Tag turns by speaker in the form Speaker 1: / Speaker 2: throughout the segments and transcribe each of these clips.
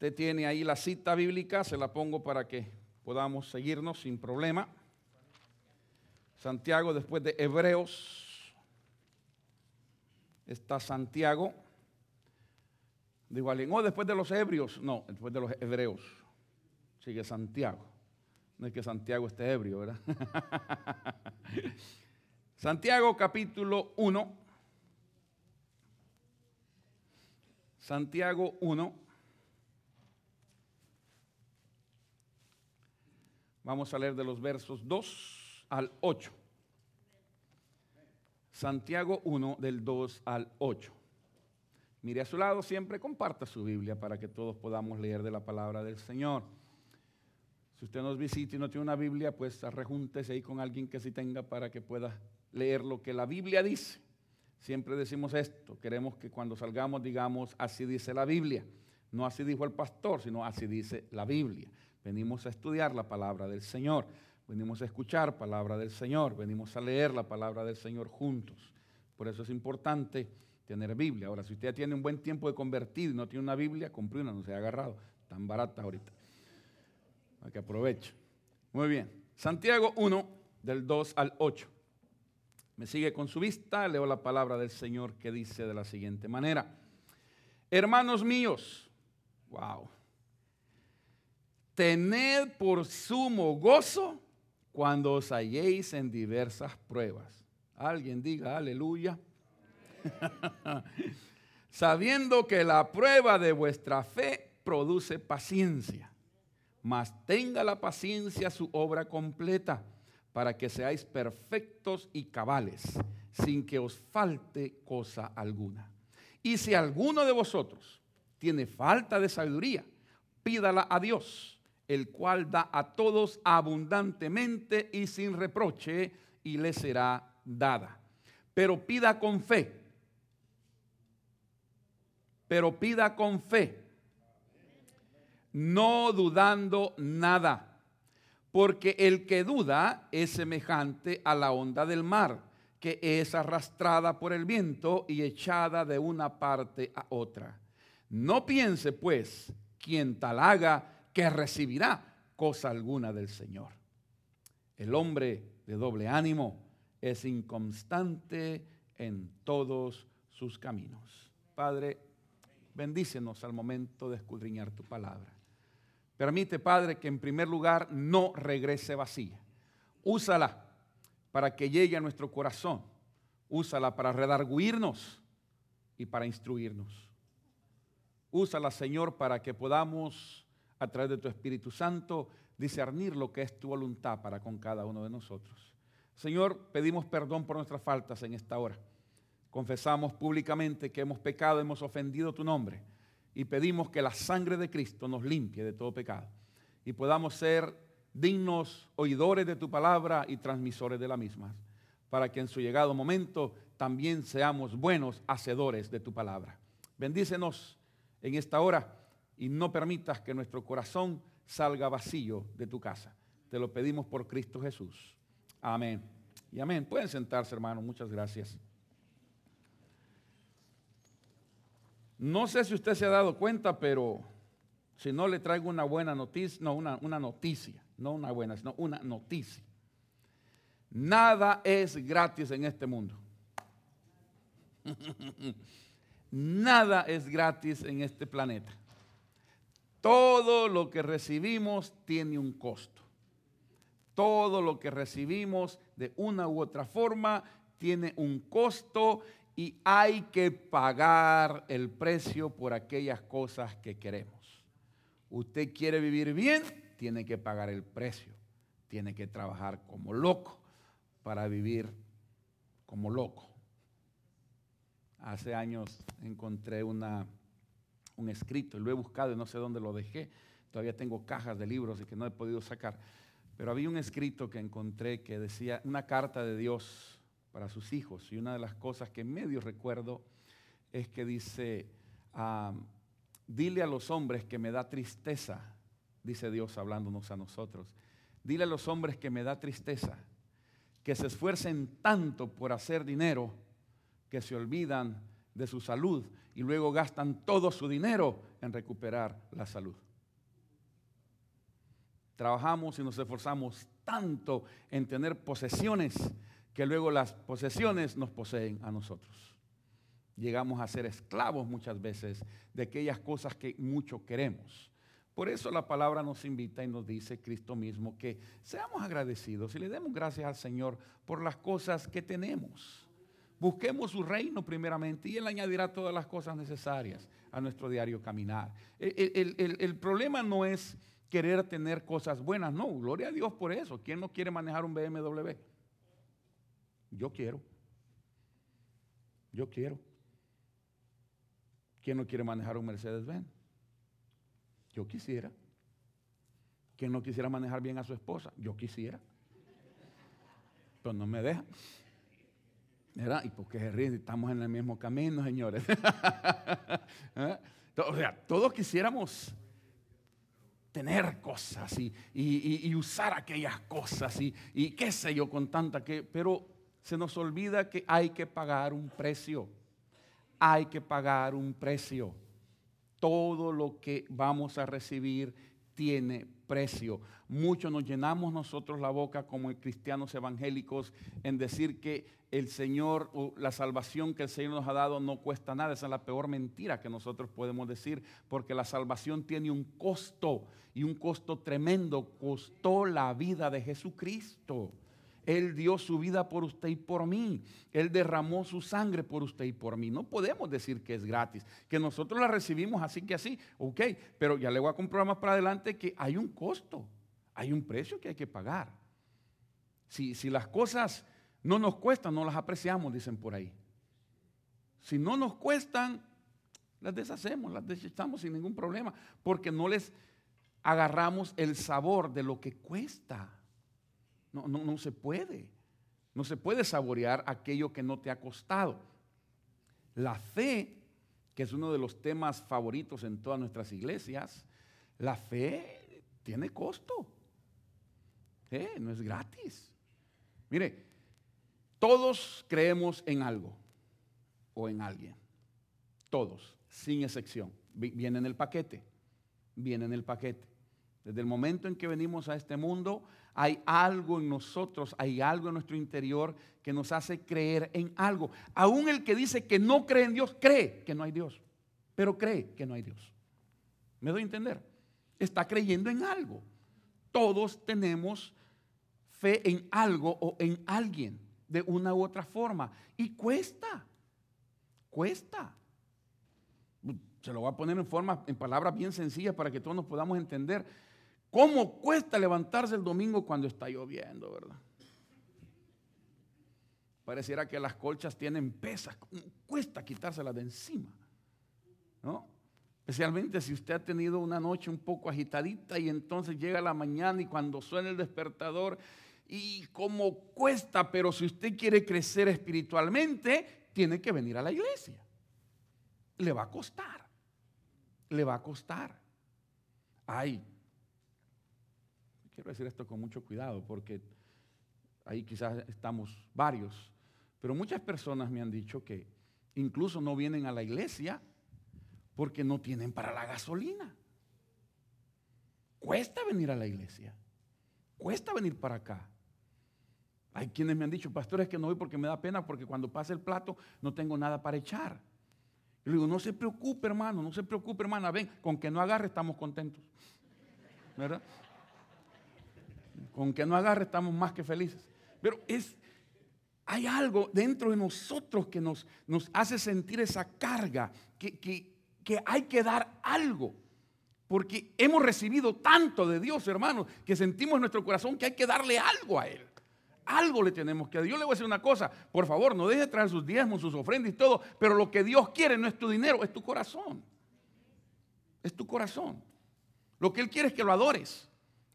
Speaker 1: Usted tiene ahí la cita bíblica, se la pongo para que podamos seguirnos sin problema. Santiago después de Hebreos. Está Santiago. Digo alguien, oh, después de los ebrios. No, después de los hebreos. Sigue Santiago. No es que Santiago esté ebrio, ¿verdad? Santiago capítulo 1. Santiago 1. Vamos a leer de los versos 2 al 8. Santiago 1 del 2 al 8. Mire a su lado, siempre comparta su Biblia para que todos podamos leer de la palabra del Señor. Si usted nos visita y no tiene una Biblia, pues rejúntese ahí con alguien que sí tenga para que pueda leer lo que la Biblia dice. Siempre decimos esto, queremos que cuando salgamos digamos, así dice la Biblia. No así dijo el pastor, sino así dice la Biblia. Venimos a estudiar la palabra del Señor, venimos a escuchar palabra del Señor, venimos a leer la palabra del Señor juntos. Por eso es importante tener Biblia. Ahora, si usted tiene un buen tiempo de convertir y no tiene una Biblia, compre una, no se ha agarrado, tan barata ahorita. Para que aproveche. Muy bien. Santiago 1, del 2 al 8. Me sigue con su vista, leo la palabra del Señor que dice de la siguiente manera. Hermanos míos, wow. Tened por sumo gozo cuando os halléis en diversas pruebas. Alguien diga aleluya. Sabiendo que la prueba de vuestra fe produce paciencia, mas tenga la paciencia su obra completa, para que seáis perfectos y cabales, sin que os falte cosa alguna. Y si alguno de vosotros tiene falta de sabiduría, pídala a Dios, el cual da a todos abundantemente y sin reproche, y le será dada. Pero pida con fe pero pida con fe, no dudando nada, porque el que duda es semejante a la onda del mar, que es arrastrada por el viento y echada de una parte a otra. No piense, pues, quien tal haga, que recibirá cosa alguna del Señor. El hombre de doble ánimo es inconstante en todos sus caminos. Padre, Bendícenos al momento de escudriñar tu palabra. Permite, Padre, que en primer lugar no regrese vacía. Úsala para que llegue a nuestro corazón. Úsala para redarguirnos y para instruirnos. Úsala, Señor, para que podamos, a través de tu Espíritu Santo, discernir lo que es tu voluntad para con cada uno de nosotros. Señor, pedimos perdón por nuestras faltas en esta hora confesamos públicamente que hemos pecado, hemos ofendido tu nombre y pedimos que la sangre de Cristo nos limpie de todo pecado y podamos ser dignos oidores de tu palabra y transmisores de la misma, para que en su llegado momento también seamos buenos hacedores de tu palabra. Bendícenos en esta hora y no permitas que nuestro corazón salga vacío de tu casa. Te lo pedimos por Cristo Jesús. Amén. Y amén. Pueden sentarse, hermanos. Muchas gracias. No sé si usted se ha dado cuenta, pero si no le traigo una buena noticia, no, una, una noticia, no una buena, sino una noticia. Nada es gratis en este mundo. Nada es gratis en este planeta. Todo lo que recibimos tiene un costo. Todo lo que recibimos de una u otra forma tiene un costo y hay que pagar el precio por aquellas cosas que queremos. Usted quiere vivir bien, tiene que pagar el precio. Tiene que trabajar como loco para vivir como loco. Hace años encontré una, un escrito, lo he buscado y no sé dónde lo dejé. Todavía tengo cajas de libros y que no he podido sacar. Pero había un escrito que encontré que decía, una carta de Dios para sus hijos. Y una de las cosas que medio recuerdo es que dice, dile a los hombres que me da tristeza, dice Dios hablándonos a nosotros, dile a los hombres que me da tristeza, que se esfuercen tanto por hacer dinero que se olvidan de su salud y luego gastan todo su dinero en recuperar la salud. Trabajamos y nos esforzamos tanto en tener posesiones que luego las posesiones nos poseen a nosotros. Llegamos a ser esclavos muchas veces de aquellas cosas que mucho queremos. Por eso la palabra nos invita y nos dice Cristo mismo que seamos agradecidos y le demos gracias al Señor por las cosas que tenemos. Busquemos su reino primeramente y Él añadirá todas las cosas necesarias a nuestro diario caminar. El, problema no es querer tener cosas buenas, no, gloria a Dios por eso. ¿Quién no quiere manejar un BMW? Yo quiero. Yo quiero. ¿Quién no quiere manejar un Mercedes-Benz? Yo quisiera. ¿Quién no quisiera manejar bien a su esposa? Yo quisiera. Pero no me deja. ¿Verdad? ¿Y porque se ríen? Estamos en el mismo camino, señores. ¿Eh? O sea, todos quisiéramos tener cosas y, usar aquellas cosas y, qué sé yo con tanta que, pero se nos olvida que hay que pagar un precio. Hay que pagar un precio. Todo lo que vamos a recibir tiene precio. Muchos nos llenamos nosotros la boca como cristianos evangélicos en decir que el Señor la salvación que el Señor nos ha dado no cuesta nada. Esa es la peor mentira que nosotros podemos decir porque la salvación tiene un costo y un costo tremendo. Costó la vida de Jesucristo. Él dio su vida por usted y por mí. Él derramó su sangre por usted y por mí. No podemos decir que es gratis, que nosotros la recibimos así que así, ok, pero ya le voy a comprobar más para adelante que hay un costo, hay un precio que hay que pagar. Si, si las cosas no nos cuestan, no las apreciamos, dicen por ahí. Si no nos cuestan, las deshacemos, las desechamos sin ningún problema, porque no les agarramos el sabor de lo que cuesta. No, no, no se puede. No se puede saborear aquello que no te ha costado. La fe, que es uno de los temas favoritos en todas nuestras iglesias, la fe tiene costo. no es gratis. Mire, todos creemos en algo o en alguien. Todos, sin excepción. Viene en el paquete. Viene en el paquete. Desde el momento en que venimos a este mundo, hay algo en nosotros, hay algo en nuestro interior que nos hace creer en algo. Aún el que dice que no cree en Dios, cree que no hay Dios, pero cree que no hay Dios. ¿Me doy a entender? Está creyendo en algo. Todos tenemos fe en algo o en alguien de una u otra forma. Y cuesta, cuesta. Se lo voy a poner en forma, en palabras bien sencillas para que todos nos podamos entender. ¿Cómo cuesta levantarse el domingo cuando está lloviendo, verdad? Pareciera que las colchas tienen pesas, cuesta quitárselas de encima, ¿no? Especialmente si usted ha tenido una noche un poco agitadita y entonces llega la mañana y cuando suena el despertador y como cuesta, pero si usted quiere crecer espiritualmente, tiene que venir a la iglesia. Le va a costar, le va a costar. Ay, Quiero decir esto con mucho cuidado porque ahí quizás estamos varios, pero muchas personas me han dicho que incluso no vienen a la iglesia porque no tienen para la gasolina. Cuesta venir a la iglesia, cuesta venir para acá. Hay quienes me han dicho, pastores, que no voy porque me da pena, porque cuando pase el plato no tengo nada para echar. Yo le digo, no se preocupe, hermano, no se preocupe, hermana, ven, con que no agarre estamos contentos. ¿Verdad? Con que no agarre estamos más que felices. Pero es, hay algo dentro de nosotros que nos, hace sentir esa carga, que, que hay que dar algo. Porque hemos recibido tanto de Dios, hermanos, que sentimos en nuestro corazón que hay que darle algo a Él. Algo le tenemos que dar. Yo le voy a decir una cosa, por favor, no deje de traer sus diezmos, sus ofrendas y todo, pero lo que Dios quiere no es tu dinero, es tu corazón. Es tu corazón. Lo que Él quiere es que lo adores.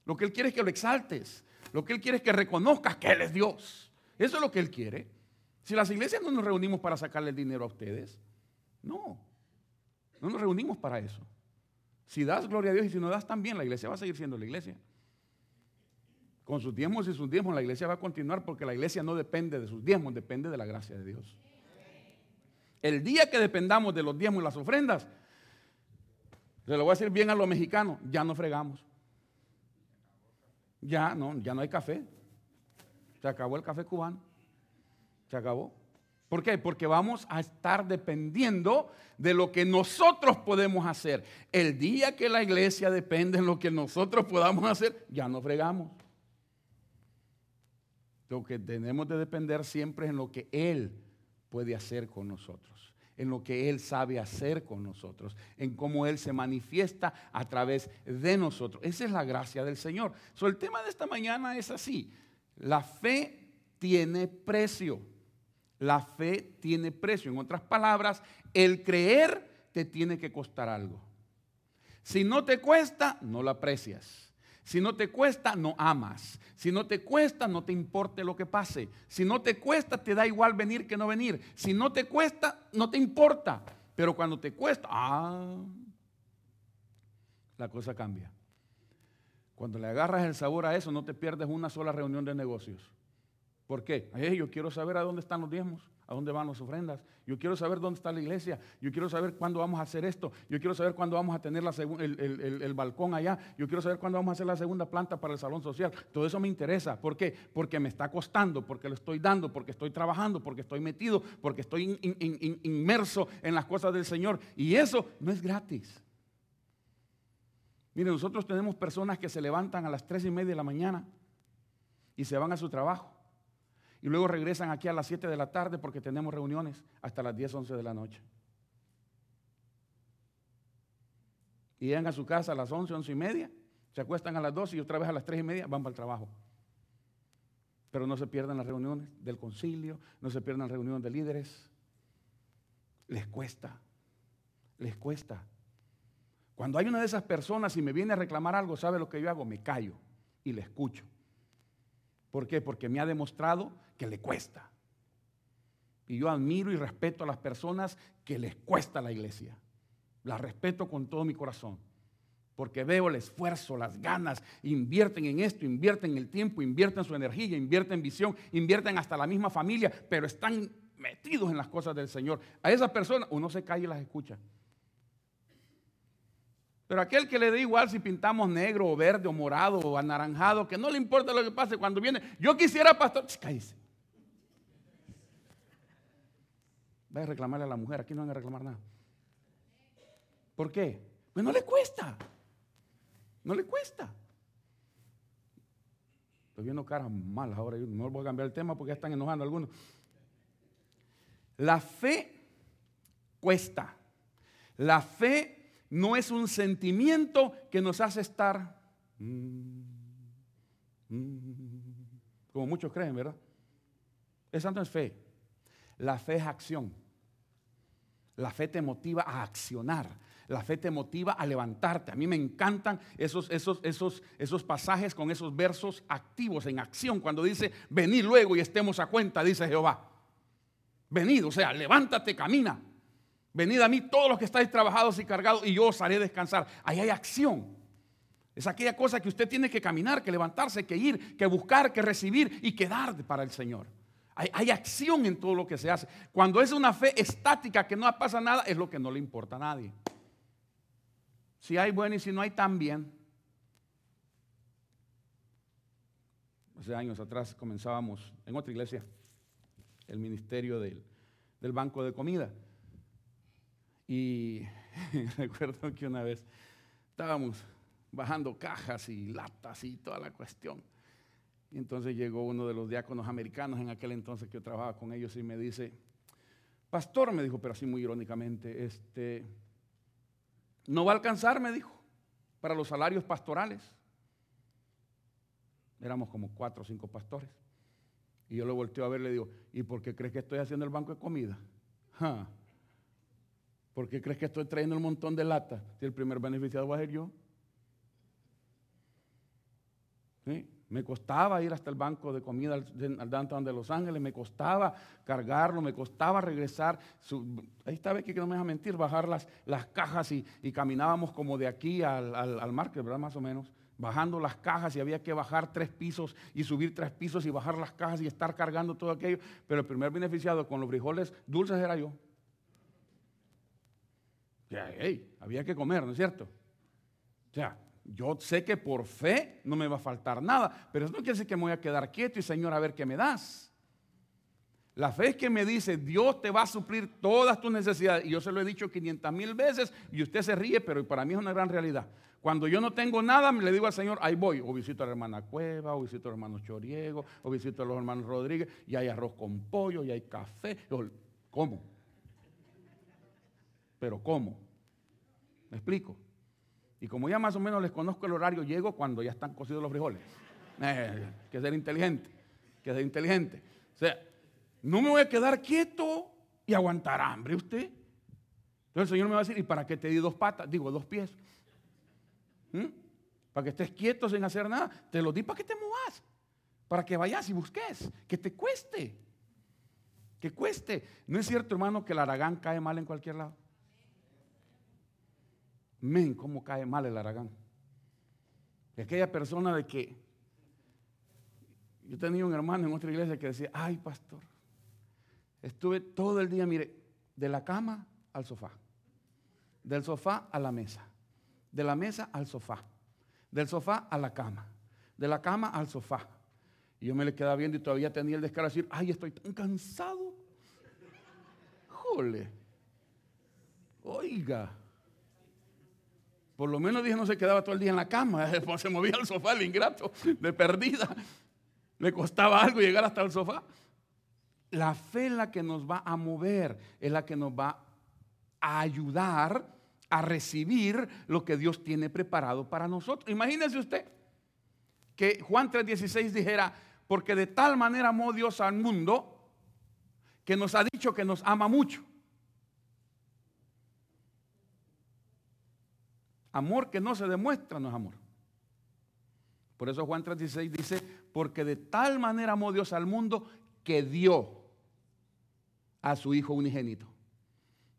Speaker 1: Lo que Él quiere es que lo exaltes. Lo que Él quiere es que reconozcas que Él es Dios. Eso es lo que Él quiere. Si las iglesias no nos reunimos para sacarle el dinero a ustedes, no. No nos reunimos para eso. Si das gloria a Dios y si no das también, la iglesia va a seguir siendo la iglesia. Con sus diezmos y sus diezmos la iglesia va a continuar porque la iglesia no depende de sus diezmos, depende de la gracia de Dios. El día que dependamos de los diezmos y las ofrendas, se lo voy a decir bien a los mexicanos, ya no fregamos. Ya no, ya no hay café. Se acabó el café cubano. Se acabó. ¿Por qué? Porque vamos a estar dependiendo de lo que nosotros podemos hacer. El día que la iglesia depende de lo que nosotros podamos hacer, ya no fregamos. Lo que tenemos de depender siempre es en lo que Él puede hacer con nosotros, en lo que Él sabe hacer con nosotros, en cómo Él se manifiesta a través de nosotros. Esa es la gracia del Señor. So, el tema de esta mañana es así. La fe tiene precio. La fe tiene precio. En otras palabras, el creer te tiene que costar algo. Si no te cuesta, no lo aprecias. Si no te cuesta, no amas. Si no te cuesta, no te importe lo que pase. Si no te cuesta, te da igual venir que no venir. Si no te cuesta, no te importa. Pero cuando te cuesta, ah, la cosa cambia. Cuando le agarras el sabor a eso, no te pierdes una sola reunión de negocios. ¿Por qué? yo quiero saber a dónde están los diezmos a dónde van las ofrendas. Yo quiero saber dónde está la iglesia. Yo quiero saber cuándo vamos a hacer esto. Yo quiero saber cuándo vamos a tener el, balcón allá. Yo quiero saber cuándo vamos a hacer la segunda planta para el salón social. Todo eso me interesa. ¿Por qué? Porque me está costando, porque lo estoy dando, porque estoy trabajando, porque estoy metido, porque estoy inmerso en las cosas del Señor. Y eso no es gratis. Mire, nosotros tenemos personas que se levantan a las tres y media de la mañana y se van a su trabajo y luego regresan aquí a las 7 de la tarde porque tenemos reuniones hasta las 10, 11 de la noche. Y llegan a su casa a las 11, 11 y media, se acuestan a las 12 y otra vez a las 3 y media van para el trabajo. Pero no se pierdan las reuniones del concilio, no se pierdan las reuniones de líderes. Les cuesta, les cuesta. Cuando hay una de esas personas y me viene a reclamar algo, ¿sabe lo que yo hago? Me callo y le escucho. ¿Por qué? Porque me ha demostrado que le cuesta. Y yo admiro y respeto a las personas que les cuesta la iglesia. Las respeto con todo mi corazón. Porque veo el esfuerzo, las ganas, invierten en esto, invierten el tiempo, invierten su energía, invierten visión, invierten hasta la misma familia, pero están metidos en las cosas del Señor. A esas personas uno se cae y las escucha. Pero aquel que le da igual si pintamos negro o verde o morado o anaranjado, que no le importa lo que pase cuando viene, yo quisiera pastor, cállese. Va a reclamarle a la mujer, aquí no van a reclamar nada. ¿Por qué? Pues no le cuesta. No le cuesta. Estoy viendo caras malas ahora. Yo no voy a cambiar el tema porque ya están enojando algunos. La fe cuesta. La fe no es un sentimiento que nos hace estar como muchos creen, ¿verdad? Esa no es fe. La fe es acción. La fe te motiva a accionar. La fe te motiva a levantarte. A mí me encantan esos, esos, esos, esos pasajes con esos versos activos en acción. Cuando dice, venid luego y estemos a cuenta, dice Jehová. Venid, o sea, levántate, camina. Venid a mí todos los que estáis trabajados y cargados y yo os haré descansar. Ahí hay acción. Es aquella cosa que usted tiene que caminar, que levantarse, que ir, que buscar, que recibir y que dar para el Señor. Hay, acción en todo lo que se hace. Cuando es una fe estática que no pasa nada, es lo que no le importa a nadie. Si hay bueno y si no hay, también. Hace años atrás comenzábamos en otra iglesia el ministerio del banco de comida. Y recuerdo que una vez estábamos bajando cajas y latas y toda la cuestión. Y entonces llegó uno de los diáconos americanos en aquel entonces que yo trabajaba con ellos y me dice, pastor, me dijo, pero así muy irónicamente, este, no va a alcanzar, me dijo, para los salarios pastorales. Éramos como cuatro o cinco pastores. Y yo lo volteo a ver y le digo, ¿y por qué crees que estoy haciendo el banco de comida? ¿Por qué crees que estoy trayendo un montón de lata? Si el primer beneficiado va a ser yo. Me costaba ir hasta el banco de comida al downtown de Los Ángeles, me costaba cargarlo, me costaba regresar. ahí está, ve que no me deja mentir, bajar las, cajas y, caminábamos como de aquí al, al, al market, ¿verdad? Más o menos. Bajando las cajas y había que bajar tres pisos y subir tres pisos y bajar las cajas y estar cargando todo aquello. Pero el primer beneficiado con los frijoles dulces era yo. había que comer, ¿no es cierto? O sea, yo sé que por fe no me va a faltar nada, pero eso no quiere decir que me voy a quedar quieto y Señor a ver qué me das. La fe es que me dice, Dios te va a suplir todas tus necesidades. Y yo se lo he dicho 500 mil veces y usted se ríe, pero para mí es una gran realidad. Cuando yo no tengo nada, le digo al Señor, ahí voy. O visito a la hermana Cueva, o visito a los hermanos Choriego, o visito a los hermanos Rodríguez, y hay arroz con pollo, y hay café. ¿Cómo? Pero ¿cómo? ¿Me explico? Y como ya más o menos les conozco el horario, llego cuando ya están cocidos los frijoles. Eh, que ser inteligente, que ser inteligente. O sea, no me voy a quedar quieto y aguantar hambre usted. Entonces el Señor me va a decir, ¿y para qué te di dos patas? Digo, dos pies. ¿Mm? Para que estés quieto sin hacer nada. Te lo di para que te muevas. Para que vayas y busques. Que te cueste. Que cueste. ¿No es cierto, hermano, que el aragán cae mal en cualquier lado? Men, cómo cae mal el aragán. Y aquella persona de que yo tenía un hermano en otra iglesia que decía, ay pastor, Estuve todo el día, mire, de la cama al sofá, del sofá a la mesa, de la mesa al sofá, del sofá a la cama, de la cama al sofá. Y yo me le quedaba viendo y todavía tenía el descaro de decir, ay, estoy tan cansado. Jole. Oiga. Por lo menos dije no se quedaba todo el día en la cama, se movía al sofá el ingrato de perdida. Le costaba algo llegar hasta el sofá. La fe es la que nos va a mover, es la que nos va a ayudar a recibir lo que Dios tiene preparado para nosotros. Imagínese usted que Juan 3:16 dijera, porque de tal manera amó Dios al mundo que nos ha dicho que nos ama mucho. Amor que no se demuestra no es amor. Por eso Juan 3:16 dice, porque de tal manera amó Dios al mundo que dio a su Hijo unigénito,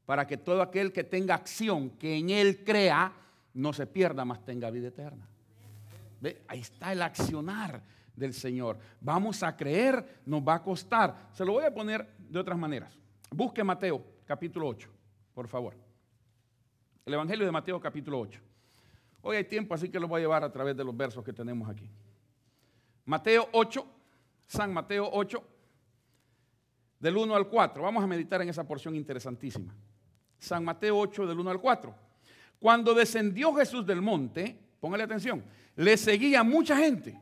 Speaker 1: para que todo aquel que tenga acción, que en Él crea, no se pierda, más tenga vida eterna. ¿Ve? Ahí está el accionar del Señor. Vamos a creer, nos va a costar. Se lo voy a poner de otras maneras. Busque Mateo capítulo 8, por favor. El Evangelio de Mateo capítulo 8. Hoy hay tiempo, así que lo voy a llevar a través de los versos que tenemos aquí. Mateo 8, San Mateo 8, del 1 al 4. Vamos a meditar en esa porción interesantísima. San Mateo 8, del 1 al 4. Cuando descendió Jesús del monte, póngale atención, le seguía mucha gente.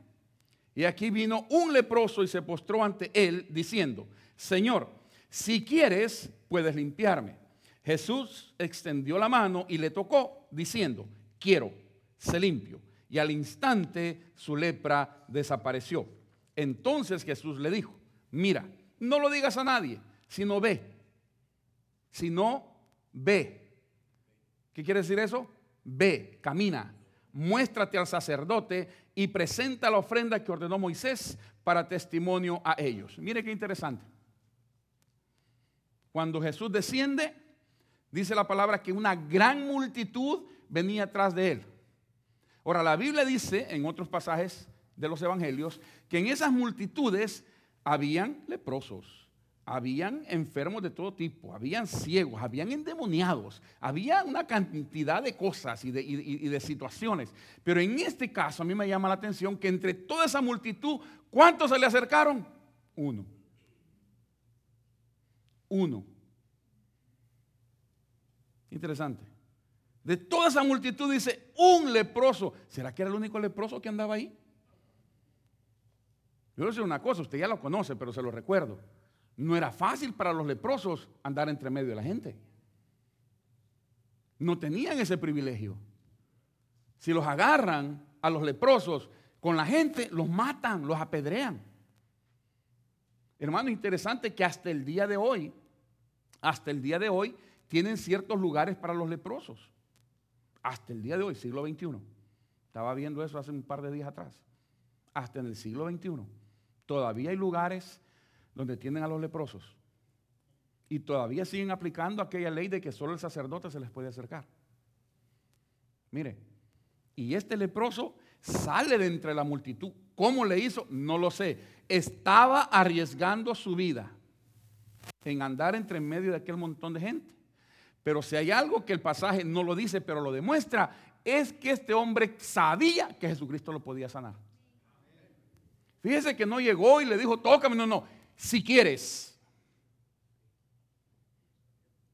Speaker 1: Y aquí vino un leproso y se postró ante él diciendo, Señor, si quieres, puedes limpiarme. Jesús extendió la mano y le tocó, diciendo, quiero, se limpio. Y al instante su lepra desapareció. Entonces Jesús le dijo, mira, no lo digas a nadie, sino ve. Si no, ve. ¿Qué quiere decir eso? Ve, camina, muéstrate al sacerdote y presenta la ofrenda que ordenó Moisés para testimonio a ellos. Mire qué interesante. Cuando Jesús desciende, dice la palabra que una gran multitud venía atrás de él. Ahora, la Biblia dice en otros pasajes de los evangelios que en esas multitudes habían leprosos, habían enfermos de todo tipo, habían ciegos, habían endemoniados, había una cantidad de cosas y de, situaciones. Pero en este caso a mí me llama la atención que entre toda esa multitud, ¿cuántos se le acercaron? Uno. Uno. Interesante. De toda esa multitud dice un leproso. ¿Será que era el único leproso que andaba ahí? Yo le voy a decir una cosa, usted ya lo conoce, pero se lo recuerdo. No era fácil para los leprosos andar entre medio de la gente. No tenían ese privilegio. Si los agarran a los leprosos con la gente, los matan, los apedrean. Hermano, interesante que hasta el día de hoy, hasta el día de hoy, tienen ciertos lugares para los leprosos. Hasta el día de hoy, siglo XXI. Estaba viendo eso hace un par de días atrás. Hasta en el siglo XXI. Todavía hay lugares donde tienen a los leprosos. Y todavía siguen aplicando aquella ley de que solo el sacerdote se les puede acercar. Mire, y este leproso sale de entre la multitud. ¿Cómo le hizo? No lo sé. Estaba arriesgando su vida en andar entre medio de aquel montón de gente. Pero si hay algo que el pasaje no lo dice, pero lo demuestra, es que este hombre sabía que Jesucristo lo podía sanar. Fíjese que no llegó y le dijo, tócame, no, no, si quieres.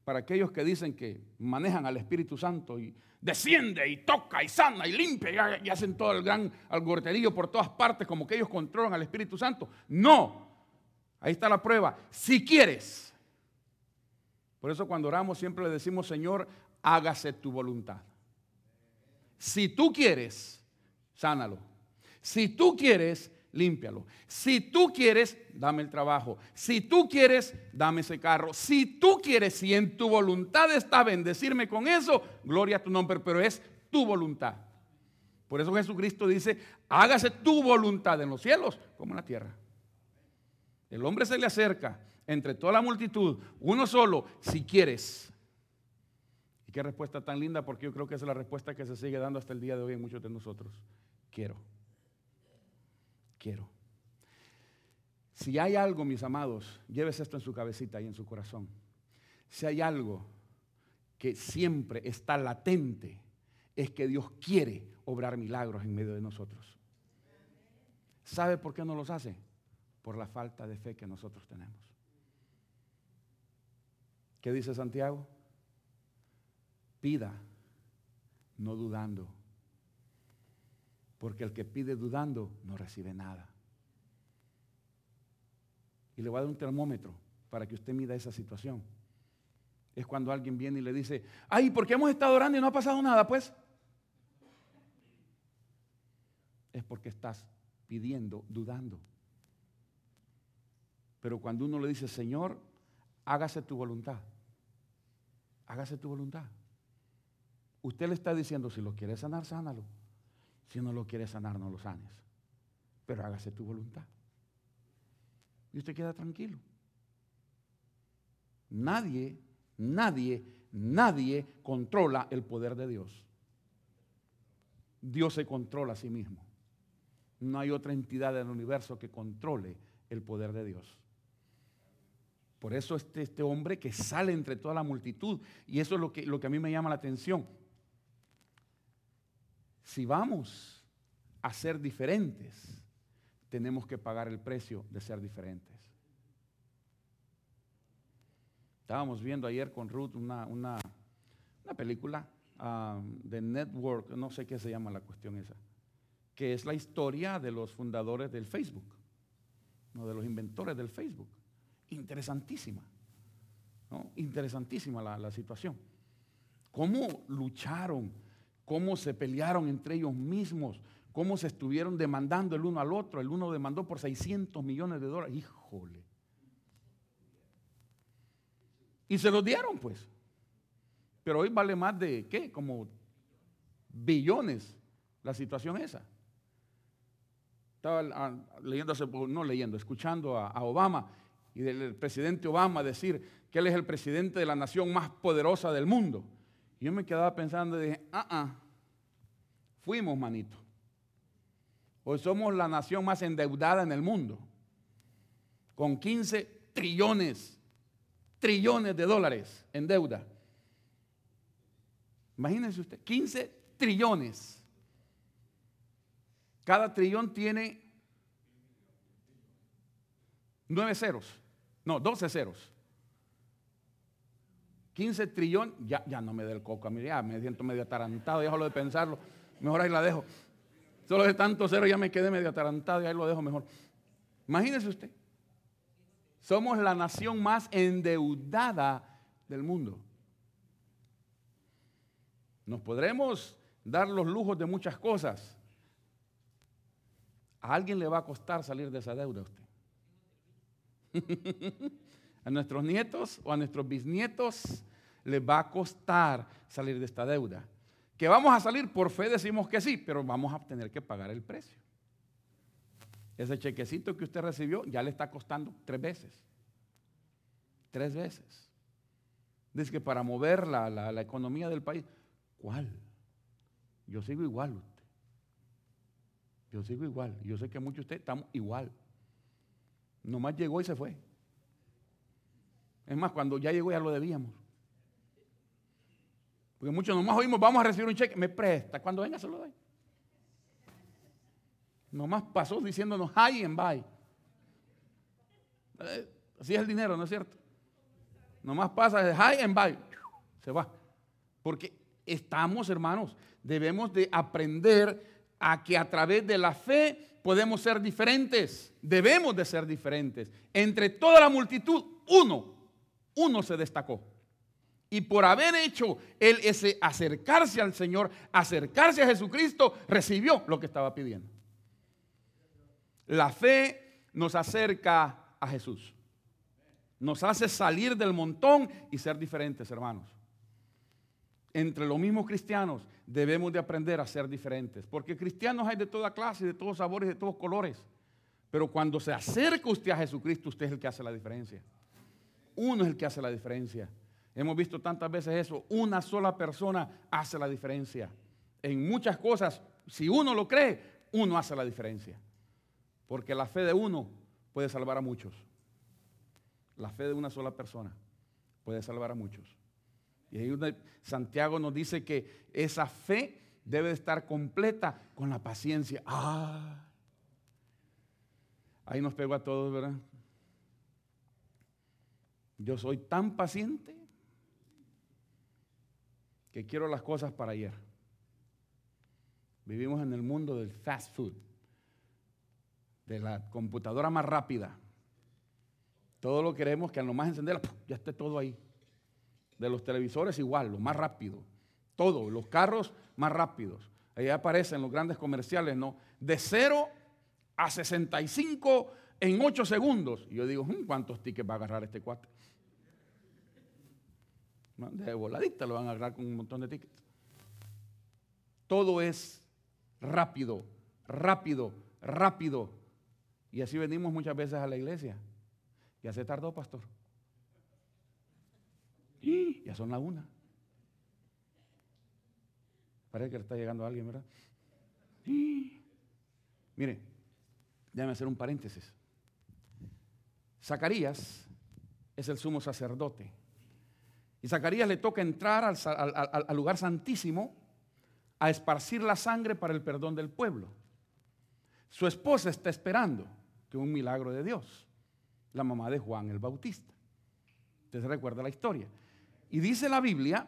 Speaker 1: Para aquellos que dicen que manejan al Espíritu Santo y desciende y toca y sana y limpia y, hacen todo el gran algoritmo por todas partes como que ellos controlan al Espíritu Santo. No, ahí está la prueba. Si quieres. Por eso cuando oramos siempre le decimos, Señor, hágase tu voluntad. Si tú quieres, sánalo. Si tú quieres, límpialo. Si tú quieres, dame el trabajo. Si tú quieres, dame ese carro. Si tú quieres, si en tu voluntad está bendecirme con eso, gloria a tu nombre, pero es tu voluntad. Por eso Jesucristo dice, hágase tu voluntad en los cielos como en la tierra. El hombre se le acerca entre toda la multitud, uno solo, si quieres. Y qué respuesta tan linda, porque yo creo que es la respuesta que se sigue dando hasta el día de hoy en muchos de nosotros. Quiero quiero. Si hay algo, mis amados, llévese esto en su cabecita y en su corazón. Si hay algo que siempre está latente, es que Dios quiere obrar milagros en medio de nosotros. ¿Sabe por qué no los hace? Por la falta de fe que nosotros tenemos. ¿Qué dice Santiago? Pida, no dudando porque el que pide dudando no recibe nada. Y le voy a dar un termómetro para que usted mida esa situación. Es cuando alguien viene y le dice, ay, ¿por qué hemos estado orando y no ha pasado nada? Pues es porque estás pidiendo, dudando. Pero cuando uno le dice, Señor, hágase tu voluntad, hágase tu voluntad. Usted le está diciendo, si lo quiere sanar, sánalo. Si no lo quiere sanar, no lo sanes. Pero hágase tu voluntad. Y usted queda tranquilo. Nadie, nadie, nadie controla el poder de Dios. Dios se controla a sí mismo. No hay otra entidad en el universo que controle el poder de Dios. Por eso este, este hombre que sale entre toda la multitud, y eso es lo que, lo que a mí me llama la atención, si vamos a ser diferentes, tenemos que pagar el precio de ser diferentes. Estábamos viendo ayer con Ruth una, una, película um, de Network, no sé qué se llama la cuestión esa, que es la historia de los fundadores del Facebook, no, de los inventores del Facebook. Interesantísima, interesantísima la, la situación. ¿Cómo lucharon? cómo se pelearon entre ellos mismos, cómo se estuvieron demandando el uno al otro. El uno demandó por 600 millones de dólares. Híjole. Y se los dieron, pues. Pero hoy vale más de, ¿qué? Como billones la situación esa. Estaba ah, leyendo, no leyendo, escuchando a Obama y del presidente Obama decir que él es el presidente de la nación más poderosa del mundo. Yo me quedaba pensando y dije, ah, ah, fuimos, manito. Hoy somos la nación más endeudada en el mundo, con 15 trillones, trillones de dólares en deuda. Imagínense usted, 15 trillones. Cada trillón tiene nueve ceros, no, 12 ceros. 15 trillón, ya, ya no me dé el coco a mí, ya me siento medio atarantado, déjalo de pensarlo, mejor ahí la dejo. Solo de tanto cero ya me quedé medio atarantado y ahí lo dejo mejor. Imagínese usted, somos la nación más endeudada del mundo. Nos podremos dar los lujos de muchas cosas. A alguien le va a costar salir de esa deuda a usted. a nuestros nietos o a nuestros bisnietos les va a costar salir de esta deuda. Que vamos a salir por fe, decimos que sí, pero vamos a tener que pagar el precio. Ese chequecito que usted recibió ya le está costando tres veces. Tres veces. Dice que para mover la, la economía del país, ¿cuál? Yo sigo igual usted. Yo sigo igual. Yo sé que muchos de ustedes estamos igual. Nomás llegó y se fue. Es más, cuando ya llegó ya lo debíamos. Porque muchos nomás oímos, vamos a recibir un cheque, me presta, cuando venga se lo doy. Nomás pasó diciéndonos hi and bye. Eh, así es el dinero, ¿no es cierto? Nomás pasa de hi and bye. Se va. Porque estamos, hermanos, debemos de aprender a que a través de la fe podemos ser diferentes. Debemos de ser diferentes. Entre toda la multitud, uno, uno se destacó. Y por haber hecho él ese acercarse al Señor, acercarse a Jesucristo, recibió lo que estaba pidiendo. La fe nos acerca a Jesús. Nos hace salir del montón y ser diferentes, hermanos. Entre los mismos cristianos debemos de aprender a ser diferentes. Porque cristianos hay de toda clase, de todos sabores, de todos colores. Pero cuando se acerca usted a Jesucristo, usted es el que hace la diferencia. Uno es el que hace la diferencia. Hemos visto tantas veces eso. Una sola persona hace la diferencia. En muchas cosas, si uno lo cree, uno hace la diferencia. Porque la fe de uno puede salvar a muchos. La fe de una sola persona puede salvar a muchos. Y ahí Santiago nos dice que esa fe debe estar completa con la paciencia. Ah, ahí nos pegó a todos, ¿verdad? Yo soy tan paciente que quiero las cosas para ayer. Vivimos en el mundo del fast food, de la computadora más rápida. Todo lo queremos que a lo más encenderla, ya esté todo ahí. De los televisores igual, lo más rápido. Todo, los carros más rápidos. Ahí aparecen los grandes comerciales, ¿no? De 0 a 65 en 8 segundos. Y yo digo, hmm, ¿cuántos tickets va a agarrar este cuate? De voladita lo van a agarrar con un montón de tickets. Todo es rápido, rápido, rápido. Y así venimos muchas veces a la iglesia. Ya se tardó, pastor. Y ya son la una. Parece que le está llegando a alguien, ¿verdad? Y, mire, déjame hacer un paréntesis. Zacarías es el sumo sacerdote y Zacarías le toca entrar al, lugar santísimo a esparcir la sangre para el perdón del pueblo. Su esposa está esperando que un milagro de Dios, la mamá de Juan el Bautista. Usted se recuerda la historia. Y dice la Biblia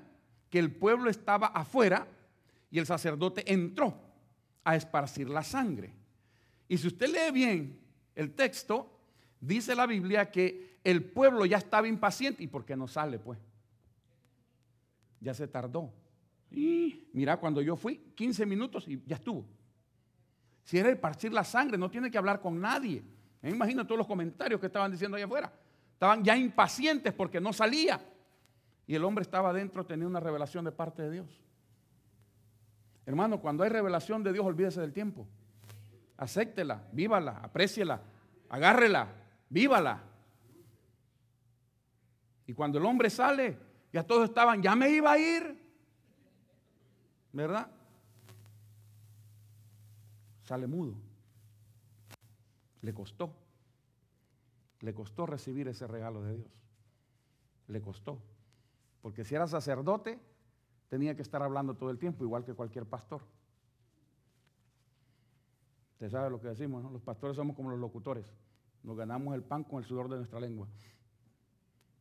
Speaker 1: que el pueblo estaba afuera y el sacerdote entró a esparcir la sangre. Y si usted lee bien el texto, dice la Biblia que el pueblo ya estaba impaciente. ¿Y por qué no sale, pues? ya se tardó. Y mira, cuando yo fui, 15 minutos y ya estuvo. Si era el partir la sangre, no tiene que hablar con nadie. Me imagino todos los comentarios que estaban diciendo allá afuera. Estaban ya impacientes porque no salía. Y el hombre estaba adentro, tenía una revelación de parte de Dios. Hermano, cuando hay revelación de Dios, olvídese del tiempo. Acéptela, vívala, apréciela, agárrela, vívala. Y cuando el hombre sale, ya todos estaban, ya me iba a ir. ¿Verdad? Sale mudo. Le costó. Le costó recibir ese regalo de Dios. Le costó. Porque si era sacerdote, tenía que estar hablando todo el tiempo, igual que cualquier pastor. Usted sabe lo que decimos, ¿no? Los pastores somos como los locutores. Nos ganamos el pan con el sudor de nuestra lengua.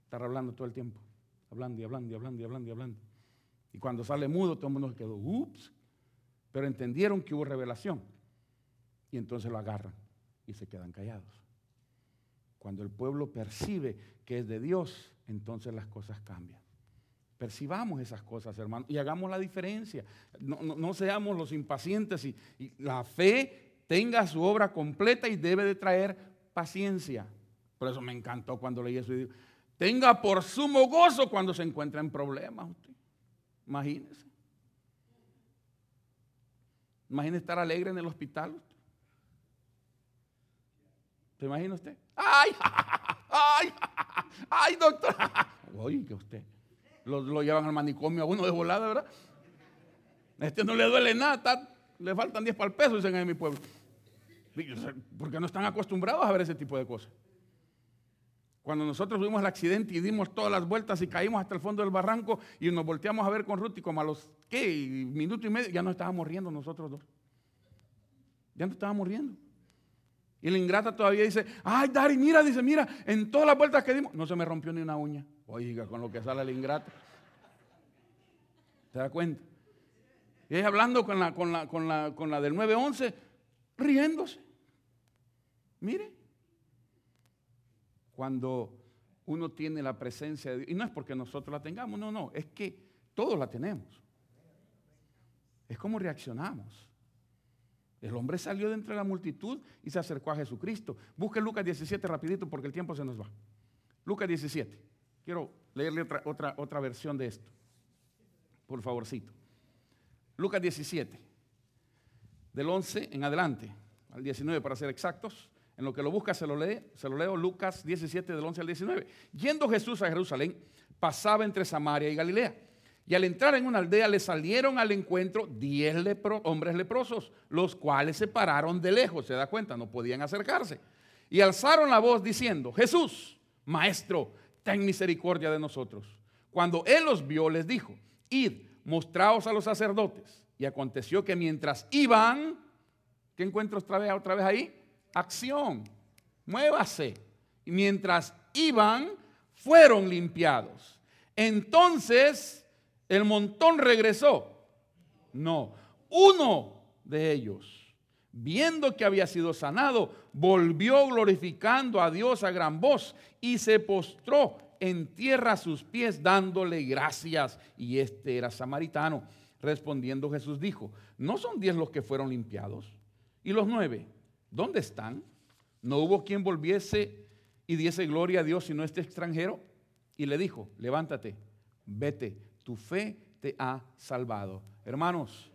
Speaker 1: Estar hablando todo el tiempo hablando y hablando y hablando y hablando y hablando. Y cuando sale mudo, todo el mundo se quedó, ups. Pero entendieron que hubo revelación. Y entonces lo agarran y se quedan callados. Cuando el pueblo percibe que es de Dios, entonces las cosas cambian. Percibamos esas cosas, hermanos, y hagamos la diferencia. No, seamos los impacientes y, la fe tenga su obra completa y debe de traer paciencia. Por eso me encantó cuando leí eso y digo, Tenga por sumo gozo cuando se encuentra en problemas. Usted. Imagínese. Imagínese estar alegre en el hospital. ¿Se imagina usted? ¡Ay! ¡Ay! ¡Ay, doctor! Oye, usted. Lo, llevan al manicomio a uno de volada, ¿verdad? este no le duele nada, le faltan 10 para el peso, dicen en mi pueblo. Porque no están acostumbrados a ver ese tipo de cosas. Cuando nosotros tuvimos el accidente y dimos todas las vueltas y caímos hasta el fondo del barranco y nos volteamos a ver con Ruth y como a los, ¿qué? Minuto y medio, ya no estábamos riendo nosotros dos. Ya no estábamos riendo. Y la ingrata todavía dice, ay, Dari, mira, dice, mira, en todas las vueltas que dimos, no se me rompió ni una uña. Oiga, con lo que sale la ingrata. ¿Se da cuenta? Y ella hablando con la, con la, con la, con la del 911, riéndose. Mire, cuando uno tiene la presencia de Dios, y no es porque nosotros la tengamos, no, no, es que todos la tenemos. Es como reaccionamos. El hombre salió de entre la multitud y se acercó a Jesucristo. Busque Lucas 17 rapidito porque el tiempo se nos va. Lucas 17. Quiero leerle otra, otra, otra versión de esto. Por favorcito. Lucas 17. Del 11 en adelante, al 19 para ser exactos. En lo que lo busca se lo lee, se lo leo Lucas 17 del 11 al 19. Yendo Jesús a Jerusalén, pasaba entre Samaria y Galilea. Y al entrar en una aldea le salieron al encuentro diez hombres leprosos, los cuales se pararon de lejos, se da cuenta, no podían acercarse. Y alzaron la voz diciendo, Jesús, Maestro, ten misericordia de nosotros. Cuando él los vio, les dijo, id, mostraos a los sacerdotes. Y aconteció que mientras iban, ¿qué encuentro otra vez, otra vez ahí? Acción, muévase. Y mientras iban, fueron limpiados. Entonces el montón regresó. No, uno de ellos, viendo que había sido sanado, volvió glorificando a Dios a gran voz y se postró en tierra a sus pies dándole gracias. Y este era samaritano. Respondiendo Jesús dijo, ¿no son diez los que fueron limpiados? ¿Y los nueve? ¿Dónde están? ¿No hubo quien volviese y diese gloria a Dios sino este extranjero? Y le dijo, levántate, vete tu fe te ha salvado. Hermanos,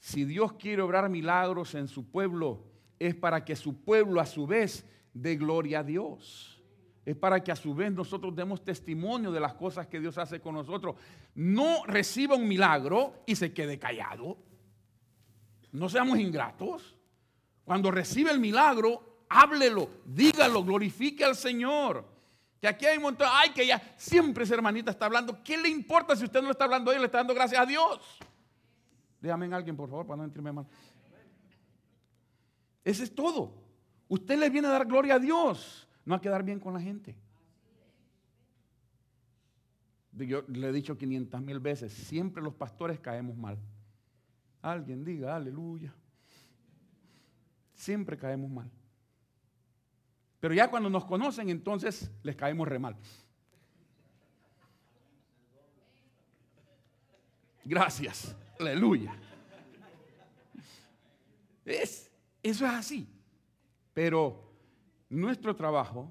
Speaker 1: si Dios quiere obrar milagros en su pueblo, es para que su pueblo a su vez dé gloria a Dios. Es para que a su vez nosotros demos testimonio de las cosas que Dios hace con nosotros. No reciba un milagro y se quede callado. No seamos ingratos. Cuando recibe el milagro, háblelo, dígalo, glorifique al Señor. Que aquí hay un montón, ay, que ya siempre esa hermanita está hablando. ¿Qué le importa si usted no le está hablando a él, le está dando gracias a Dios? Déjame en alguien, por favor, para no entrarme mal. Ese es todo. Usted le viene a dar gloria a Dios, no a quedar bien con la gente. Yo le he dicho 500 mil veces, siempre los pastores caemos mal. Alguien diga, aleluya. Siempre caemos mal. Pero ya cuando nos conocen, entonces les caemos re mal. Gracias. Aleluya. Es, eso es así. Pero nuestro trabajo,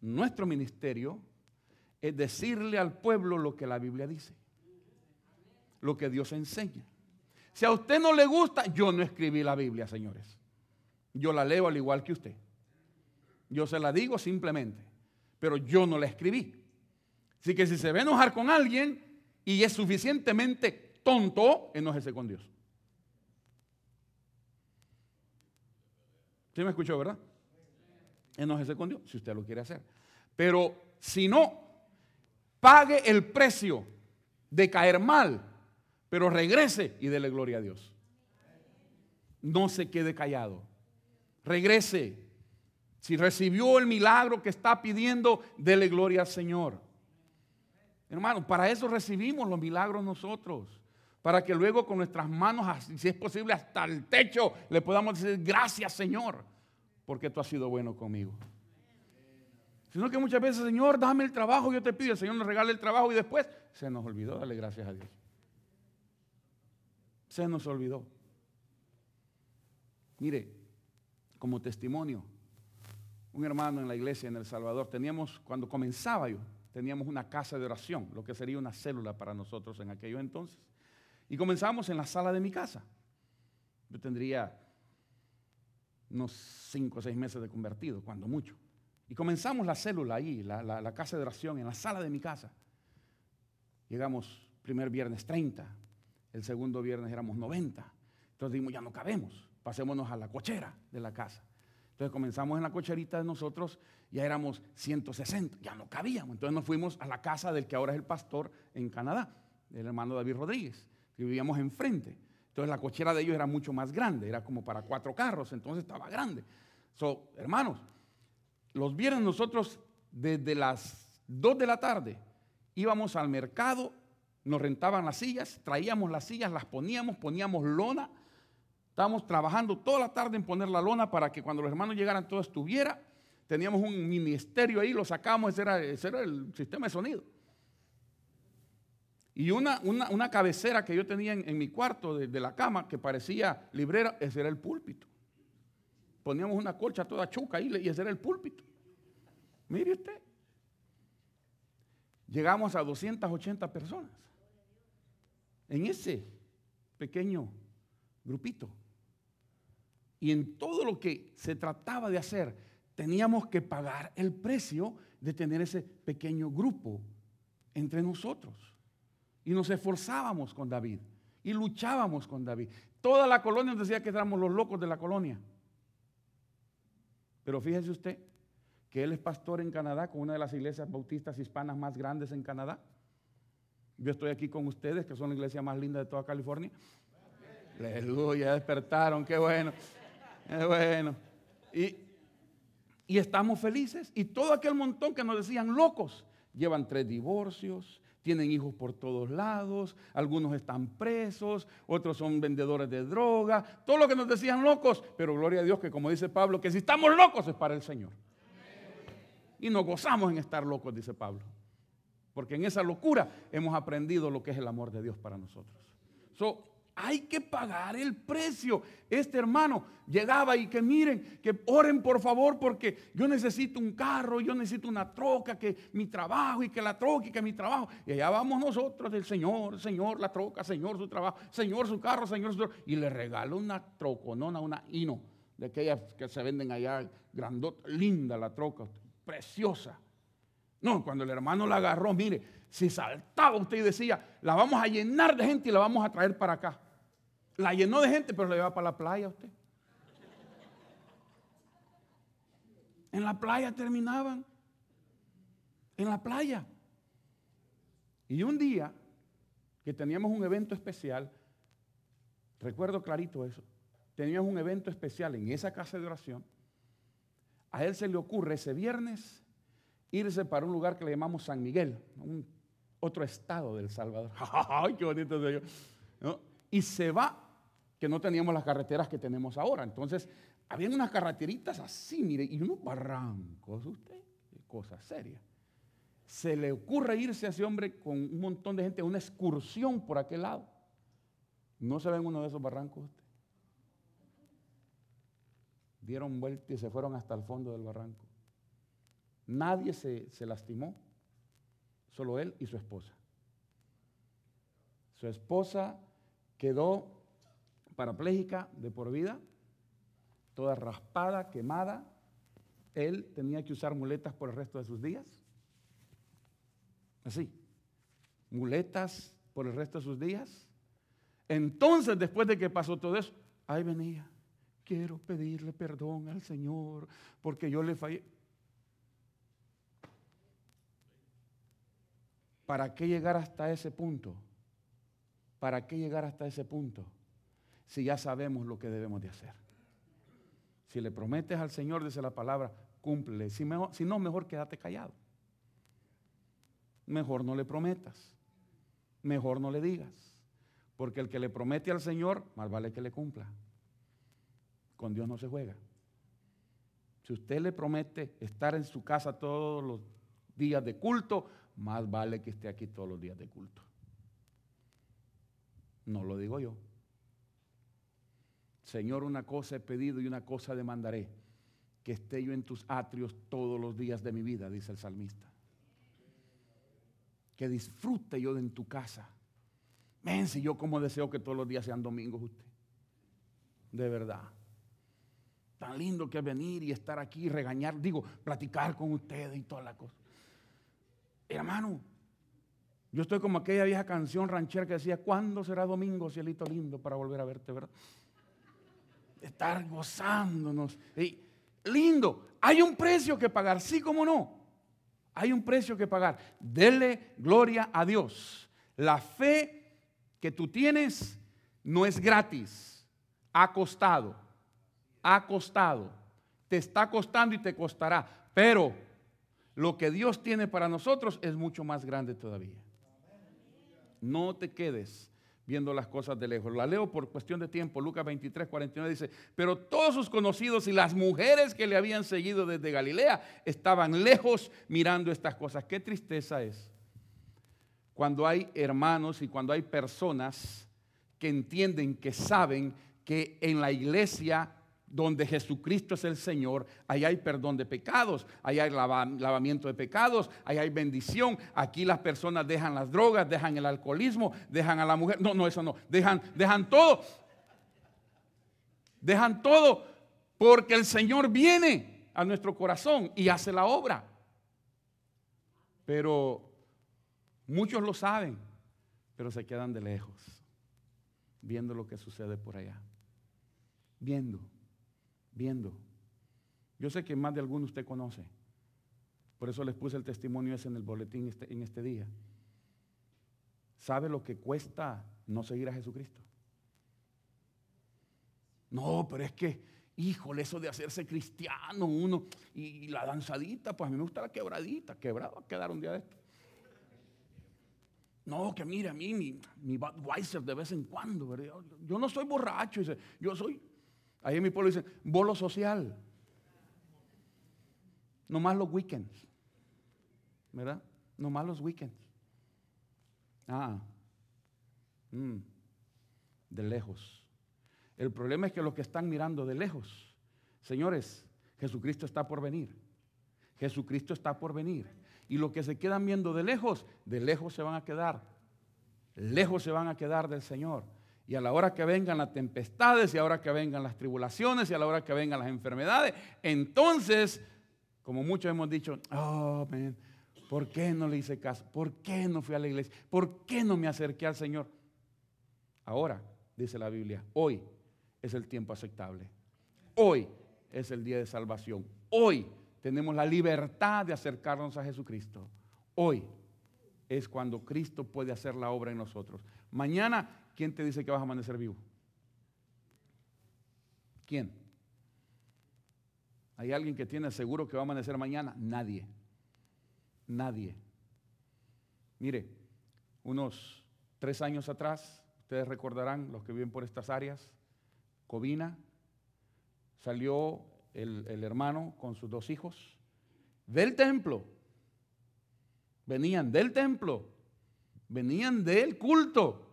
Speaker 1: nuestro ministerio, es decirle al pueblo lo que la Biblia dice. Lo que Dios enseña. Si a usted no le gusta, yo no escribí la Biblia, señores. Yo la leo al igual que usted. Yo se la digo simplemente, pero yo no la escribí. Así que si se ve enojar con alguien y es suficientemente tonto, enójese con Dios. ¿Sí me escuchó, verdad? Enójese con Dios, si usted lo quiere hacer. Pero si no, pague el precio de caer mal, pero regrese y dele gloria a Dios. No se quede callado. Regrese si recibió el milagro que está pidiendo, dele gloria al Señor. Hermano, para eso recibimos los milagros nosotros. Para que luego con nuestras manos, si es posible, hasta el techo, le podamos decir gracias Señor, porque tú has sido bueno conmigo. Sino que muchas veces, Señor, dame el trabajo, yo te pido, el Señor nos regala el trabajo y después se nos olvidó darle gracias a Dios. Se nos olvidó. Mire, como testimonio, un hermano en la iglesia en El Salvador, teníamos, cuando comenzaba yo, teníamos una casa de oración, lo que sería una célula para nosotros en aquellos entonces. Y comenzamos en la sala de mi casa. Yo tendría unos cinco o seis meses de convertido, cuando mucho. Y comenzamos la célula ahí, la, la casa de oración, en la sala de mi casa. Llegamos primer viernes 30, el segundo viernes éramos 90. Entonces dijimos, ya no cabemos, pasémonos a la cochera de la casa. Entonces comenzamos en la cocherita de nosotros, ya éramos 160, ya no cabíamos. Entonces nos fuimos a la casa del que ahora es el pastor en Canadá, el hermano David Rodríguez, que vivíamos enfrente. Entonces la cochera de ellos era mucho más grande, era como para cuatro carros, entonces estaba grande. So, hermanos, los viernes nosotros desde las 2 de la tarde íbamos al mercado, nos rentaban las sillas, traíamos las sillas, las poníamos, poníamos lona Estábamos trabajando toda la tarde en poner la lona para que cuando los hermanos llegaran todo estuviera. Teníamos un ministerio ahí, lo sacamos, ese era, el sistema de sonido. Y una, una, cabecera que yo tenía en, mi cuarto de, la cama, que parecía librera, ese era el púlpito. Poníamos una colcha toda chuca ahí y ese era el púlpito. Mire usted. Llegamos a 280 personas en ese pequeño grupito. Y en todo lo que se trataba de hacer, teníamos que pagar el precio de tener ese pequeño grupo entre nosotros. Y nos esforzábamos con David. Y luchábamos con David. Toda la colonia nos decía que éramos los locos de la colonia. Pero fíjese usted que él es pastor en Canadá con una de las iglesias bautistas hispanas más grandes en Canadá. Yo estoy aquí con ustedes, que son la iglesia más linda de toda California. Aleluya, despertaron, qué bueno. Es bueno. Y, y estamos felices. Y todo aquel montón que nos decían locos, llevan tres divorcios, tienen hijos por todos lados, algunos están presos, otros son vendedores de droga, todo lo que nos decían locos, pero gloria a Dios que como dice Pablo, que si estamos locos es para el Señor. Y nos gozamos en estar locos, dice Pablo. Porque en esa locura hemos aprendido lo que es el amor de Dios para nosotros. So, hay que pagar el precio. Este hermano llegaba y que miren, que oren por favor porque yo necesito un carro, yo necesito una troca, que mi trabajo y que la troca y que mi trabajo. Y allá vamos nosotros del Señor, Señor, la troca, Señor, su trabajo, Señor, su carro, Señor, su Y le regalo una troconona, una hino, de aquellas que se venden allá, grandota, linda la troca, preciosa. No, cuando el hermano la agarró, mire, si saltaba usted y decía, la vamos a llenar de gente y la vamos a traer para acá. La llenó de gente, pero la lleva para la playa usted. En la playa terminaban. En la playa. Y un día que teníamos un evento especial, recuerdo clarito eso, teníamos un evento especial en esa casa de oración, a él se le ocurre ese viernes irse para un lugar que le llamamos San Miguel, un, otro estado del Salvador. ¡Ay, qué bonito. Y se va que no teníamos las carreteras que tenemos ahora. Entonces, había unas carreteritas así, mire, y unos barrancos, usted, cosa seria. Se le ocurre irse a ese hombre con un montón de gente a una excursión por aquel lado. ¿No se ven uno de esos barrancos usted? Dieron vuelta y se fueron hasta el fondo del barranco. Nadie se, se lastimó, solo él y su esposa. Su esposa quedó parapléjica de por vida, toda raspada, quemada. Él tenía que usar muletas por el resto de sus días. Así, muletas por el resto de sus días. Entonces, después de que pasó todo eso, ahí venía, quiero pedirle perdón al Señor porque yo le fallé. ¿Para qué llegar hasta ese punto? ¿Para qué llegar hasta ese punto? Si ya sabemos lo que debemos de hacer. Si le prometes al Señor, dice la palabra, cúmplele. Si, si no, mejor quédate callado. Mejor no le prometas. Mejor no le digas. Porque el que le promete al Señor, más vale que le cumpla. Con Dios no se juega. Si usted le promete estar en su casa todos los días de culto, más vale que esté aquí todos los días de culto. No lo digo yo. Señor, una cosa he pedido y una cosa demandaré, que esté yo en tus atrios todos los días de mi vida, dice el salmista. Que disfrute yo de en tu casa. Ven, si yo como deseo que todos los días sean domingos usted. De verdad. Tan lindo que venir y estar aquí y regañar, digo, platicar con ustedes y toda la cosa. Hermano, yo estoy como aquella vieja canción ranchera que decía, ¿cuándo será domingo, cielito lindo, para volver a verte, verdad? Estar gozándonos. Y lindo. Hay un precio que pagar, sí como no. Hay un precio que pagar. Dele gloria a Dios. La fe que tú tienes no es gratis. Ha costado. Ha costado. Te está costando y te costará. Pero lo que Dios tiene para nosotros es mucho más grande todavía. No te quedes viendo las cosas de lejos. La leo por cuestión de tiempo. Lucas 23, 49 dice, pero todos sus conocidos y las mujeres que le habían seguido desde Galilea estaban lejos mirando estas cosas. Qué tristeza es cuando hay hermanos y cuando hay personas que entienden, que saben que en la iglesia donde Jesucristo es el Señor, ahí hay perdón de pecados, ahí hay lavamiento de pecados, ahí hay bendición. Aquí las personas dejan las drogas, dejan el alcoholismo, dejan a la mujer. No, no, eso no. Dejan, dejan todo. Dejan todo porque el Señor viene a nuestro corazón y hace la obra. Pero muchos lo saben, pero se quedan de lejos, viendo lo que sucede por allá. Viendo viendo. Yo sé que más de alguno usted conoce. Por eso les puse el testimonio ese en el boletín este, en este día. ¿Sabe lo que cuesta no seguir a Jesucristo? No, pero es que, híjole, eso de hacerse cristiano uno y, la danzadita, pues a mí me gusta la quebradita. Quebrado a quedar un día de esto. No, que mire, a mí mi, mi Budweiser de vez en cuando. Yo no soy borracho, yo soy Ahí en mi pueblo dicen, bolo social. No más los weekends. ¿Verdad? No más los weekends. Ah. Mm. De lejos. El problema es que los que están mirando de lejos, señores, Jesucristo está por venir. Jesucristo está por venir. Y los que se quedan viendo de lejos, de lejos se van a quedar. Lejos se van a quedar del Señor. Y a la hora que vengan las tempestades, y a la hora que vengan las tribulaciones, y a la hora que vengan las enfermedades, entonces, como muchos hemos dicho, oh, ¿por qué no le hice caso? ¿Por qué no fui a la iglesia? ¿Por qué no me acerqué al Señor? Ahora, dice la Biblia, hoy es el tiempo aceptable. Hoy es el día de salvación. Hoy tenemos la libertad de acercarnos a Jesucristo. Hoy es cuando Cristo puede hacer la obra en nosotros. Mañana ¿quién te dice que vas a amanecer vivo? ¿Quién? ¿Hay alguien que tiene seguro que va a amanecer mañana? Nadie. Nadie. Mire, unos tres años atrás, ustedes recordarán, los que viven por estas áreas, Covina, salió el, el hermano con sus dos hijos del templo. Venían del templo, venían del culto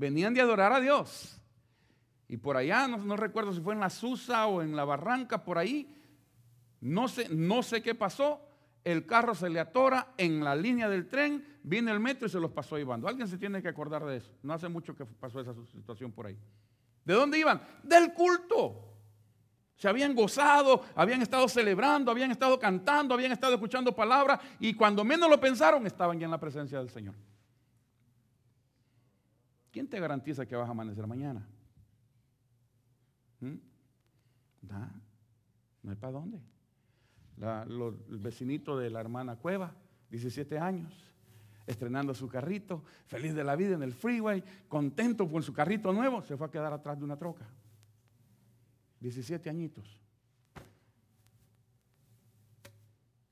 Speaker 1: Venían de adorar a Dios. Y por allá, no, recuerdo si fue en la Susa o en la Barranca, por ahí, no sé, no sé qué pasó. El carro se le atora en la línea del tren, viene el metro y se los pasó llevando. Alguien se tiene que acordar de eso. No hace mucho que pasó esa situación por ahí. ¿De dónde iban? Del culto. Se habían gozado, habían estado celebrando, habían estado cantando, habían estado escuchando palabras y cuando menos lo pensaron estaban ya en la presencia del Señor. ¿Quién te garantiza que vas a amanecer mañana? ¿Mm? No hay para dónde. el vecinito de la hermana Cueva, 17 años, estrenando su carrito, feliz de la vida en el freeway, contento con su carrito nuevo, se fue a quedar atrás de una troca. 17 añitos.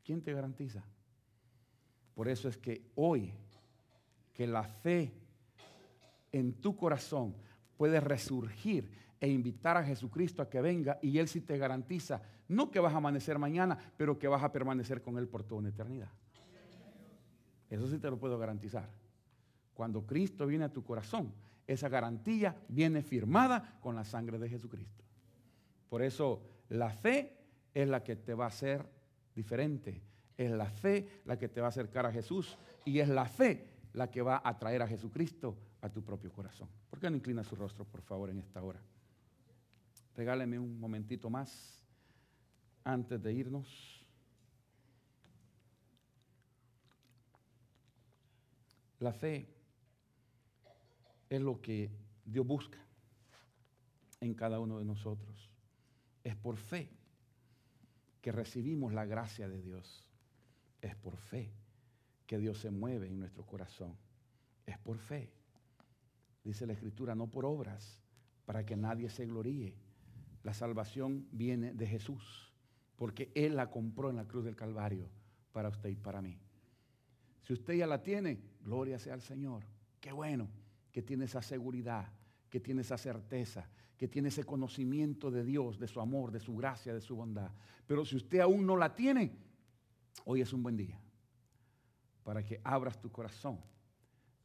Speaker 1: ¿Quién te garantiza? Por eso es que hoy, que la fe en tu corazón puede resurgir e invitar a Jesucristo a que venga y Él sí te garantiza, no que vas a amanecer mañana, pero que vas a permanecer con Él por toda una eternidad. Eso sí te lo puedo garantizar. Cuando Cristo viene a tu corazón, esa garantía viene firmada con la sangre de Jesucristo. Por eso la fe es la que te va a hacer diferente. Es la fe la que te va a acercar a Jesús y es la fe la que va a traer a Jesucristo a tu propio corazón. ¿Por qué no inclina su rostro, por favor, en esta hora? Regáleme un momentito más antes de irnos. La fe es lo que Dios busca en cada uno de nosotros. Es por fe. que recibimos la gracia de Dios. Es por fe que Dios se mueve en nuestro corazón. Es por fe. Dice la Escritura, no por obras, para que nadie se gloríe. La salvación viene de Jesús, porque Él la compró en la cruz del Calvario para usted y para mí. Si usted ya la tiene, gloria sea al Señor. Qué bueno que tiene esa seguridad, que tiene esa certeza, que tiene ese conocimiento de Dios, de su amor, de su gracia, de su bondad. Pero si usted aún no la tiene, hoy es un buen día para que abras tu corazón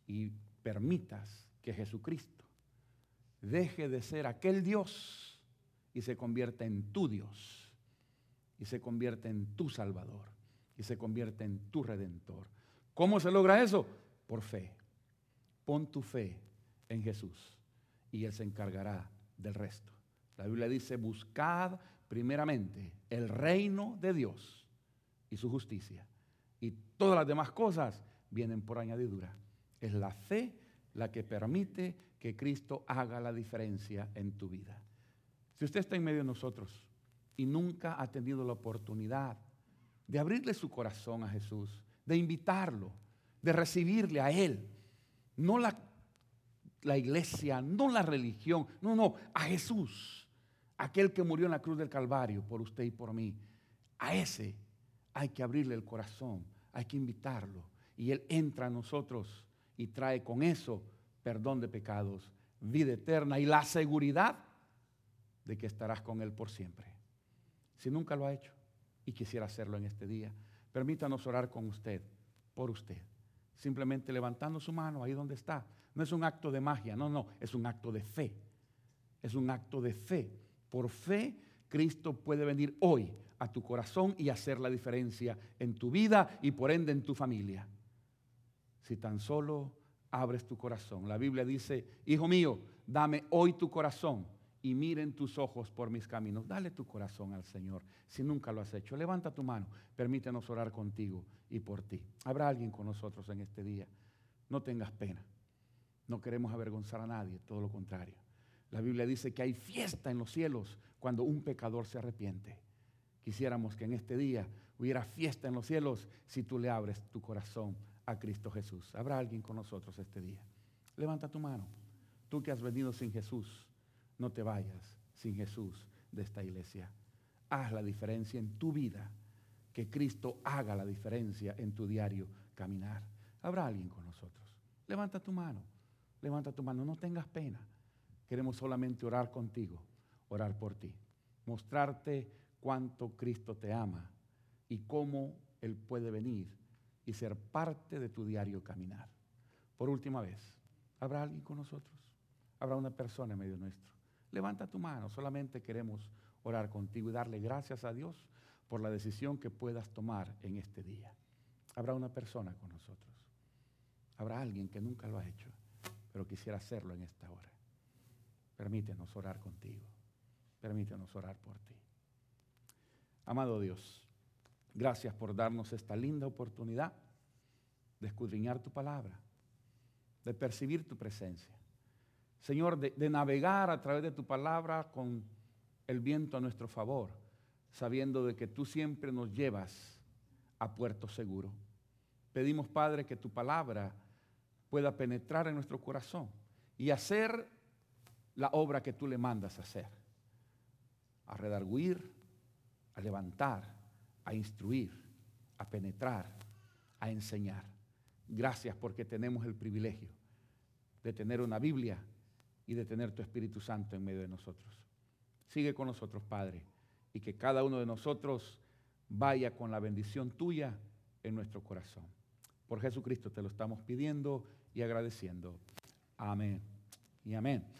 Speaker 1: y permitas que Jesucristo deje de ser aquel Dios y se convierta en tu Dios y se convierta en tu Salvador y se convierta en tu Redentor. ¿Cómo se logra eso? Por fe. Pon tu fe en Jesús y Él se encargará del resto. La Biblia dice, buscad primeramente el reino de Dios y su justicia. Y todas las demás cosas vienen por añadidura. Es la fe la que permite que Cristo haga la diferencia en tu vida. Si usted está en medio de nosotros y nunca ha tenido la oportunidad de abrirle su corazón a Jesús, de invitarlo, de recibirle a Él, no la, la iglesia, no la religión, no, no, a Jesús, aquel que murió en la cruz del Calvario por usted y por mí. A ese hay que abrirle el corazón, hay que invitarlo. Y Él entra a nosotros y trae con eso perdón de pecados, vida eterna y la seguridad de que estarás con Él por siempre. Si nunca lo ha hecho y quisiera hacerlo en este día, permítanos orar con usted, por usted. Simplemente levantando su mano ahí donde está. No es un acto de magia, no, no, es un acto de fe. Es un acto de fe. Por fe, Cristo puede venir hoy a tu corazón y hacer la diferencia en tu vida y por ende en tu familia si tan solo abres tu corazón. La Biblia dice, hijo mío, dame hoy tu corazón y miren tus ojos por mis caminos. Dale tu corazón al Señor si nunca lo has hecho. Levanta tu mano, permítenos orar contigo y por ti. Habrá alguien con nosotros en este día. No tengas pena. No queremos avergonzar a nadie, todo lo contrario. La Biblia dice que hay fiesta en los cielos cuando un pecador se arrepiente. Quisiéramos que en este día hubiera fiesta en los cielos si tú le abres tu corazón a Cristo Jesús. ¿Habrá alguien con nosotros este día? Levanta tu mano. Tú que has venido sin Jesús, no te vayas sin Jesús de esta iglesia. Haz la diferencia en tu vida. Que Cristo haga la diferencia en tu diario caminar. ¿Habrá alguien con nosotros? Levanta tu mano. Levanta tu mano. No tengas pena. Queremos solamente orar contigo, orar por ti. Mostrarte cuánto Cristo te ama y cómo Él puede venir y ser parte de tu diario caminar. Por última vez, ¿habrá alguien con nosotros? ¿Habrá una persona en medio nuestro? Levanta tu mano, solamente queremos orar contigo y darle gracias a Dios por la decisión que puedas tomar en este día. Habrá una persona con nosotros. Habrá alguien que nunca lo ha hecho, pero quisiera hacerlo en esta hora. Permítenos orar contigo. Permítenos orar por ti. Amado Dios, Gracias por darnos esta linda oportunidad de escudriñar tu palabra, de percibir tu presencia. Señor, de, navegar a través de tu palabra con el viento a nuestro favor, sabiendo de que tú siempre nos llevas a puerto seguro. Pedimos, Padre, que tu palabra pueda penetrar en nuestro corazón y hacer la obra que tú le mandas hacer. A redarguir, a levantar, a instruir, a penetrar, a enseñar. Gracias porque tenemos el privilegio de tener una Biblia y de tener tu Espíritu Santo en medio de nosotros. Sigue con nosotros, Padre, y que cada uno de nosotros vaya con la bendición tuya en nuestro corazón. Por Jesucristo te lo estamos pidiendo y agradeciendo. Amén y amén.